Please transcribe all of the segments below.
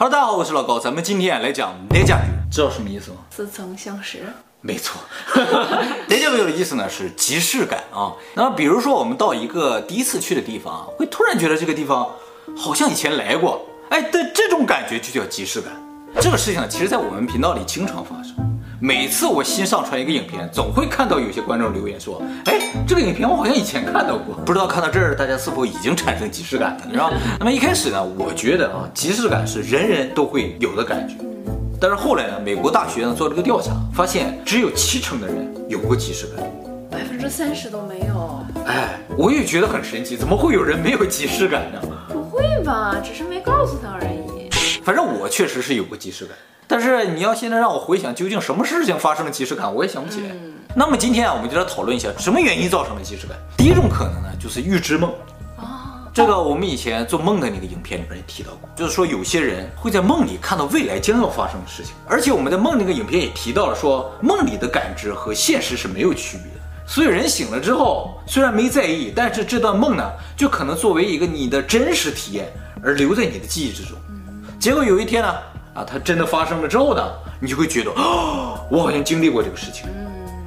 Hello，大家好，我是老高，咱们今天来讲艮家语，知道什么意思吗？似曾相识。没错，艮家语的意思呢是即视感啊。那么比如说我们到一个第一次去的地方啊，会突然觉得这个地方好像以前来过，哎，但这种感觉就叫即视感。这个事情呢，其实在我们频道里经常发生。每次我新上传一个影片，总会看到有些观众留言说：“哎，这个影片我好像以前看到过。”不知道看到这儿，大家是否已经产生即视感了，是吧？那么一开始呢，我觉得啊，即视感是人人都会有的感觉。但是后来呢，美国大学呢做了个调查，发现只有七成的人有过即视感，百分之三十都没有。哎，我也觉得很神奇，怎么会有人没有即视感呢？不会吧，只是没告诉他而已。反正我确实是有过即视感。但是你要现在让我回想究竟什么事情发生了即视感，我也想不起来。嗯、那么今天啊，我们就来讨论一下什么原因造成了即视感。第一种可能呢，就是预知梦。啊、哦，这个我们以前做梦的那个影片里边也提到过，就是说有些人会在梦里看到未来将要发生的事情，而且我们的梦那个影片也提到了说，梦里的感知和现实是没有区别的。所以人醒了之后，虽然没在意，但是这段梦呢，就可能作为一个你的真实体验而留在你的记忆之中。嗯、结果有一天呢。啊，它真的发生了之后呢，你就会觉得，哦，我好像经历过这个事情。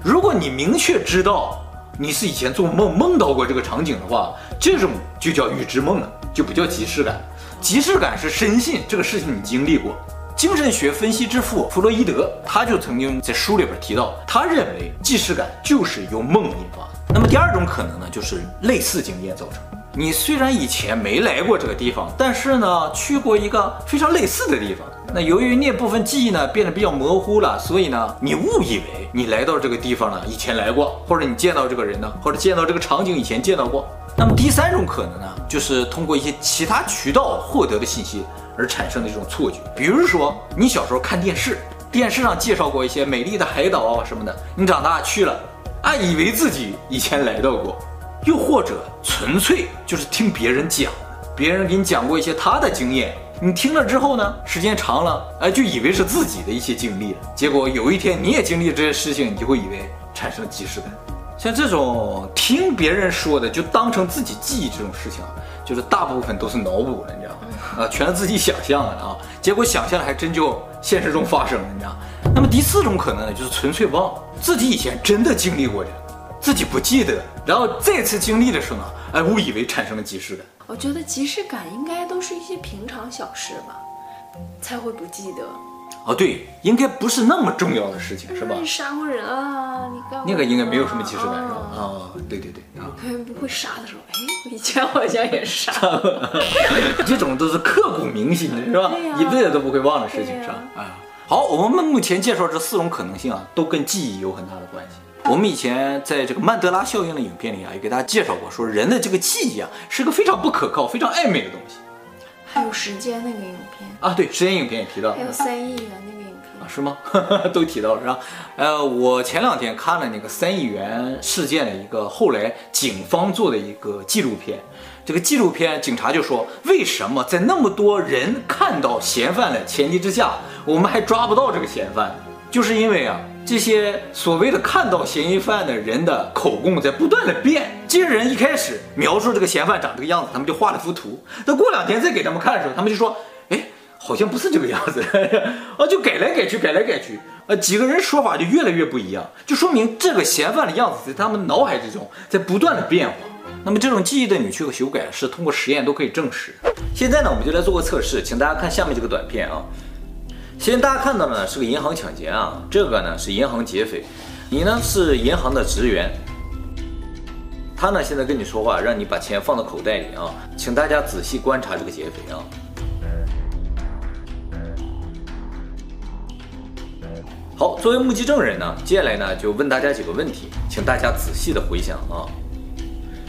如果你明确知道你是以前做梦梦到过这个场景的话，这种就叫预知梦了，就不叫即视感。即视感是深信这个事情你经历过。精神学分析之父弗洛伊德，他就曾经在书里边提到，他认为即视感就是由梦引发。那么第二种可能呢，就是类似经验造成。你虽然以前没来过这个地方，但是呢，去过一个非常类似的地方。那由于那部分记忆呢变得比较模糊了，所以呢，你误以为你来到这个地方呢以前来过，或者你见到这个人呢，或者见到这个场景以前见到过。那么第三种可能呢，就是通过一些其他渠道获得的信息而产生的这种错觉。比如说你小时候看电视，电视上介绍过一些美丽的海岛啊什么的，你长大去了，啊，以为自己以前来到过。又或者纯粹就是听别人讲，别人给你讲过一些他的经验，你听了之后呢，时间长了，哎，就以为是自己的一些经历了。结果有一天你也经历这些事情，你就会以为产生了即视感。像这种听别人说的就当成自己记忆这种事情，就是大部分都是脑补的，你知道吗？啊，全是自己想象的啊。结果想象的还真就现实中发生了，你知道。那么第四种可能呢，就是纯粹忘了自己以前真的经历过的。自己不记得，然后再次经历的时候呢，哎，误以为产生了即视感。我觉得即视感应该都是一些平常小事吧，才会不记得。哦，对，应该不是那么重要的事情，是吧？你杀过人啊？你干那个应该没有什么即视感，是吧？啊、哦，对对对啊。可能不会杀的时候，哎，我以前好像也杀过。这种都是刻骨铭心的，是吧？呀一辈子都不会忘的事情，是吧？啊，好，我们目前介绍这四种可能性啊，都跟记忆有很大的关系。我们以前在这个曼德拉效应的影片里啊，也给大家介绍过，说人的这个记忆啊是个非常不可靠、非常暧昧的东西。还有时间那个影片啊，对，时间影片也提到。还有三亿元那个影片啊，是吗？都提到了是吧？呃，我前两天看了那个三亿元事件的一个后来警方做的一个纪录片，这个纪录片警察就说，为什么在那么多人看到嫌犯的前提之下，我们还抓不到这个嫌犯？就是因为啊。这些所谓的看到嫌疑犯的人的口供在不断的变，这些人一开始描述这个嫌犯长这个样子，他们就画了幅图。等过两天再给他们看的时候，他们就说：“哎，好像不是这个样子。”啊，就改来改去，改来改去。啊，几个人说法就越来越不一样，就说明这个嫌犯的样子在他们脑海之中在不断的变化。那么这种记忆的扭曲和修改是通过实验都可以证实。现在呢，我们就来做个测试，请大家看下面这个短片啊。现在大家看到的呢是个银行抢劫啊，这个呢是银行劫匪，你呢是银行的职员，他呢现在跟你说话，让你把钱放到口袋里啊，请大家仔细观察这个劫匪啊。好，作为目击证人呢，接下来呢就问大家几个问题，请大家仔细的回想啊。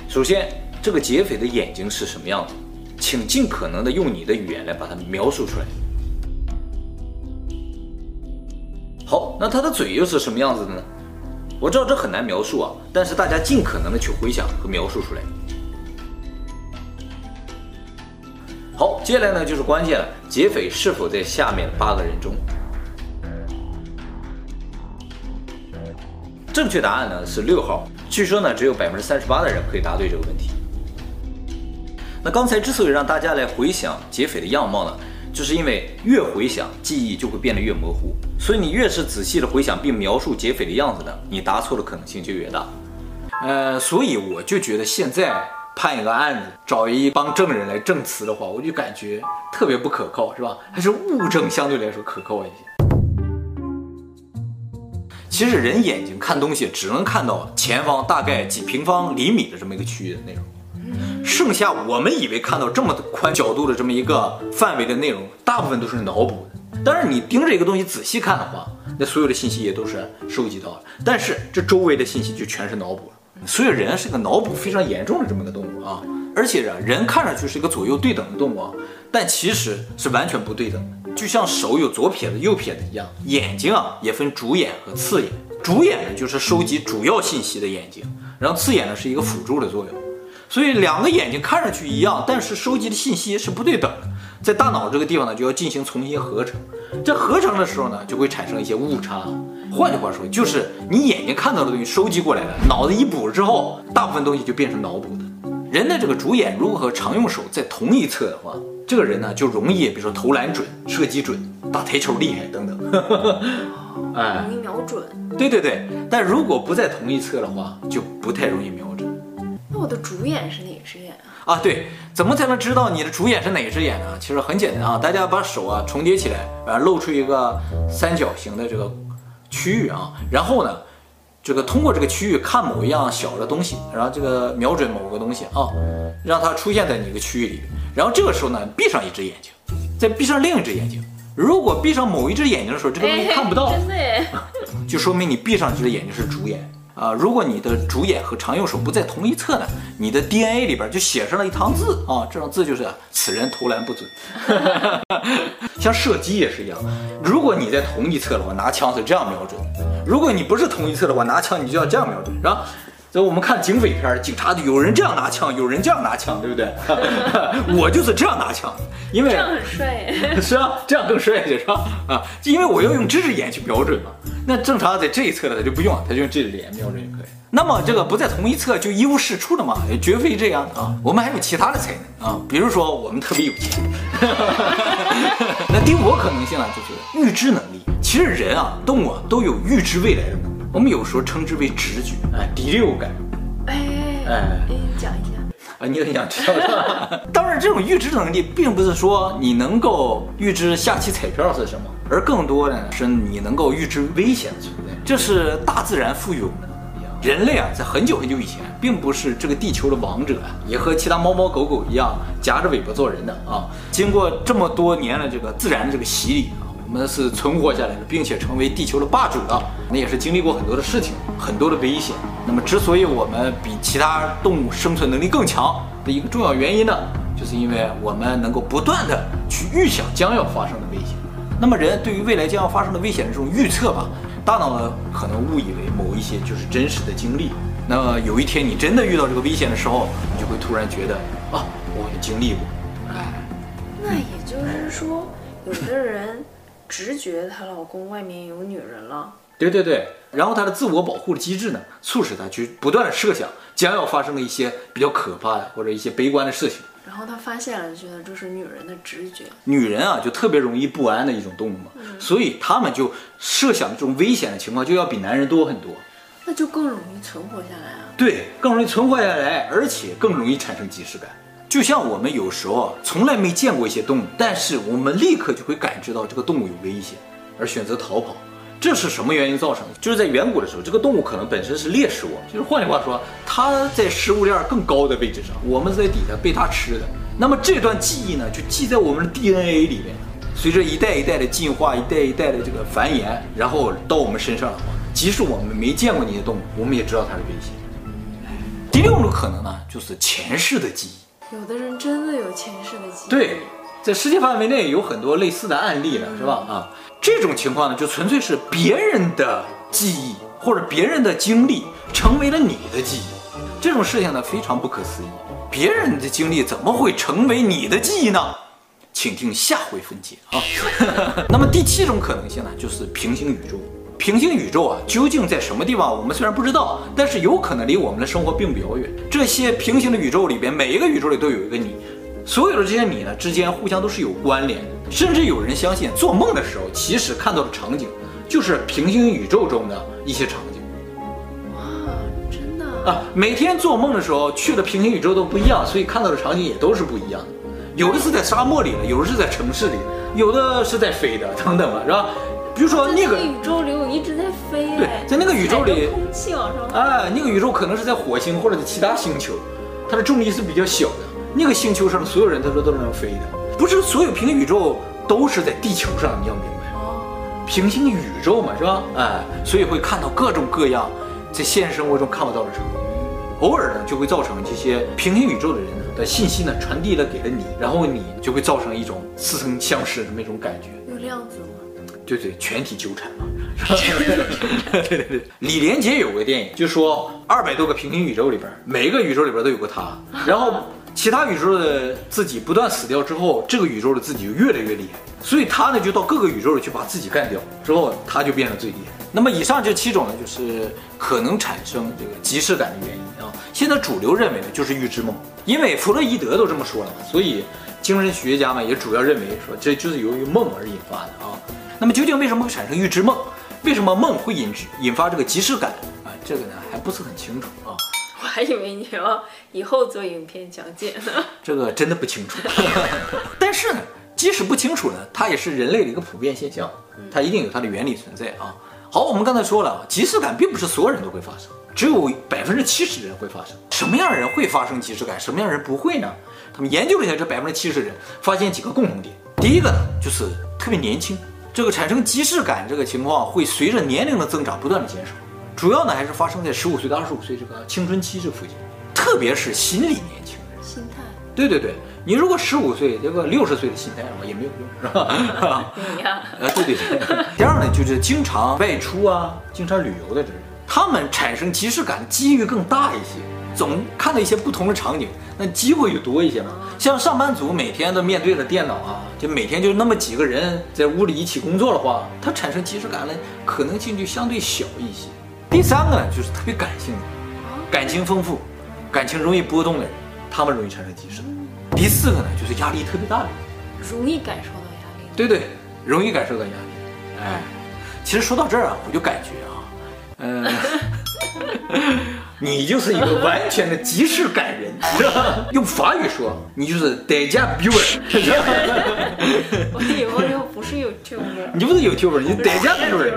首先，这个劫匪的眼睛是什么样子？请尽可能的用你的语言来把它描述出来。好，那他的嘴又是什么样子的呢？我知道这很难描述啊，但是大家尽可能的去回想和描述出来。好，接下来呢就是关键了，劫匪是否在下面八个人中？正确答案呢是六号。据说呢只有百分之三十八的人可以答对这个问题。那刚才之所以让大家来回想劫匪的样貌呢，就是因为越回想，记忆就会变得越模糊。所以你越是仔细的回想并描述劫匪的样子呢，你答错的可能性就越大。呃，所以我就觉得现在判一个案子，找一帮证人来证词的话，我就感觉特别不可靠，是吧？还是物证相对来说可靠一些。其实人眼睛看东西只能看到前方大概几平方厘米的这么一个区域的内容。剩下我们以为看到这么宽角度的这么一个范围的内容，大部分都是脑补的。当然，你盯着一个东西仔细看的话，那所有的信息也都是收集到了。但是这周围的信息就全是脑补了。所以人是个脑补非常严重的这么个动物啊。而且啊，人看上去是一个左右对等的动物啊，但其实是完全不对等的。就像手有左撇子、右撇子一样，眼睛啊也分主眼和次眼。主眼呢就是收集主要信息的眼睛，然后次眼呢是一个辅助的作用。所以两个眼睛看上去一样，但是收集的信息是不对等的，在大脑这个地方呢，就要进行重新合成。这合成的时候呢，就会产生一些误差。换句话说，就是你眼睛看到的东西收集过来的，脑子一补之后，大部分东西就变成脑补的。人的这个主眼如果和常用手在同一侧的话，这个人呢就容易，比如说投篮准、射击准、打台球厉害等等。哎，容易瞄准。对对对，但如果不在同一侧的话，就不太容易瞄准。我的主演是哪只眼啊？啊，对，怎么才能知道你的主演是哪只眼呢？其实很简单啊，大家把手啊重叠起来，然后，露出一个三角形的这个区域啊，然后呢，这个通过这个区域看某一样小的东西，然后这个瞄准某个东西啊，让它出现在你一个区域里，然后这个时候呢，闭上一只眼睛，再闭上另一只眼睛。如果闭上某一只眼睛的时候，这个东西看不到，真的耶，就说明你闭上这只眼睛是主眼。啊，如果你的主眼和常用手不在同一侧呢，你的 DNA 里边就写上了一行字啊，这行字就是此人投篮不准。像射击也是一样，如果你在同一侧的话，拿枪是这样瞄准；如果你不是同一侧的话，拿枪你就要这样瞄准，是吧？所以我们看警匪片，警察有人这样拿枪，有人这样拿枪，对不对？我就是这样拿枪，因为这样很帅，是啊，这样更帅是吧？啊，因为我要用这只眼去瞄准嘛。那正常在这一侧的他就不用，他就用这只眼瞄准就可以。那么这个不在同一侧就一无是处了嘛？也绝非这样啊。我们还有其他的才能啊，比如说我们特别有钱。那第五个可能性呢，就是预知能力。其实人啊，动物啊，都有预知未来的能力。我们有时候称之为直觉，哎，第六感。哎哎，讲一下啊，你很想知道的。当然，这种预知能力并不是说你能够预知下期彩票是什么，而更多的是你能够预知危险的存在。这是大自然赋予我们的能力啊。人类啊，在很久很久以前，并不是这个地球的王者啊，也和其他猫猫狗狗一样夹着尾巴做人的啊。经过这么多年的这个自然的这个洗礼啊。我我们是存活下来的，并且成为地球的霸主的，那也是经历过很多的事情，很多的危险。那么，之所以我们比其他动物生存能力更强的一个重要原因呢，就是因为我们能够不断的去预想将要发生的危险。那么，人对于未来将要发生的危险的这种预测吧，大脑呢可能误以为某一些就是真实的经历。那么有一天你真的遇到这个危险的时候，你就会突然觉得啊，我也经历过。哎，那也就是说，有的人。直觉她老公外面有女人了，对对对，然后她的自我保护的机制呢，促使她去不断的设想将要发生的一些比较可怕的或者一些悲观的事情。然后她发现了，觉得这是女人的直觉。女人啊，就特别容易不安的一种动物嘛，嗯、所以她们就设想这种危险的情况就要比男人多很多，那就更容易存活下来啊。对，更容易存活下来，而且更容易产生即视感。就像我们有时候从来没见过一些动物，但是我们立刻就会感知到这个动物有危险，而选择逃跑。这是什么原因造成的？就是在远古的时候，这个动物可能本身是猎食物，就是换句话说，它在食物链更高的位置上，我们在底下被它吃的。那么这段记忆呢，就记在我们的 DNA 里面。随着一代一代的进化，一代一代的这个繁衍，然后到我们身上的话，即使我们没见过那些动物，我们也知道它是危险。第六种可能呢，就是前世的记忆。有的人真的有前世的记忆。对，在世界范围内有很多类似的案例了，是吧？啊，这种情况呢，就纯粹是别人的记忆或者别人的经历成为了你的记忆，这种事情呢，非常不可思议。别人的经历怎么会成为你的记忆呢？请听下回分解啊。那么第七种可能性呢，就是平行宇宙。平行宇宙啊，究竟在什么地方？我们虽然不知道，但是有可能离我们的生活并不遥远。这些平行的宇宙里边，每一个宇宙里都有一个你，所有的这些你呢之间互相都是有关联的。甚至有人相信，做梦的时候其实看到的场景就是平行宇宙中的一些场景。哇，真的啊，每天做梦的时候去的平行宇宙都不一样，所以看到的场景也都是不一样的。有的是在沙漠里的，有的是在城市里，有的是在飞的，等等吧，是吧？比如说那个宇宙里，我一直在飞。对，在那个宇宙里，空气往上。哎，那个宇宙可能是在火星或者在其他星球，它的重力是比较小的。那个星球上的所有人，他说都是能飞的，不是所有平行宇宙都是在地球上，你要明白。哦。平行宇宙嘛，是吧？哎，所以会看到各种各样在现实生活中看不到的场景。偶尔呢，就会造成这些平行宇宙的人的信息呢传递了给了你，然后你就会造成一种似曾相识的那种感觉。有量子吗？对对，全体纠缠嘛。对对对，李连杰有个电影，就说二百多个平行宇宙里边，每一个宇宙里边都有个他，然后其他宇宙的自己不断死掉之后，这个宇宙的自己就越来越厉害，所以他呢就到各个宇宙里去把自己干掉，之后他就变得最厉害。那么以上这七种呢，就是可能产生这个即视感的原因啊。现在主流认为呢，就是预知梦，因为弗洛伊德都这么说了嘛，所以精神学家们也主要认为说这就是由于梦而引发的啊。那么究竟为什么会产生预知梦？为什么梦会引引发这个即视感啊？这个呢还不是很清楚啊。我还以为你要以后做影片讲解呢。这个真的不清楚。但是呢，即使不清楚呢，它也是人类的一个普遍现象，它一定有它的原理存在啊。好，我们刚才说了，即视感并不是所有人都会发生，只有百分之七十的人会发生。什么样的人会发生即视感？什么样的人不会呢？他们研究了一下这百分之七十人，发现几个共同点。第一个呢，就是特别年轻。这个产生即视感这个情况会随着年龄的增长不断的减少，主要呢还是发生在十五岁到二十五岁这个青春期这附近，特别是心理年轻人。心态。对对对，你如果十五岁这个六十岁的心态的话也没有用，是吧？你呀。啊，对对对。第二呢，就是经常外出啊，经常旅游的这人，他们产生即视感的几率更大一些，总看到一些不同的场景。那机会就多一些嘛。像上班族每天都面对着电脑啊，就每天就那么几个人在屋里一起工作的话，他产生即视感的可能性就相对小一些。第三个呢，就是特别感性的，感情丰富、感情容易波动的人，他们容易产生即视感。第四个呢，就是压力特别大的人，容易感受到压力。对对，容易感受到压力。哎，其实说到这儿啊，我就感觉啊，嗯、呃。你就是一个完全的即视感人，用法语说，你就是代驾 viewer。我以为我不是 YouTuber，你不是 YouTuber，你是 déjà vu。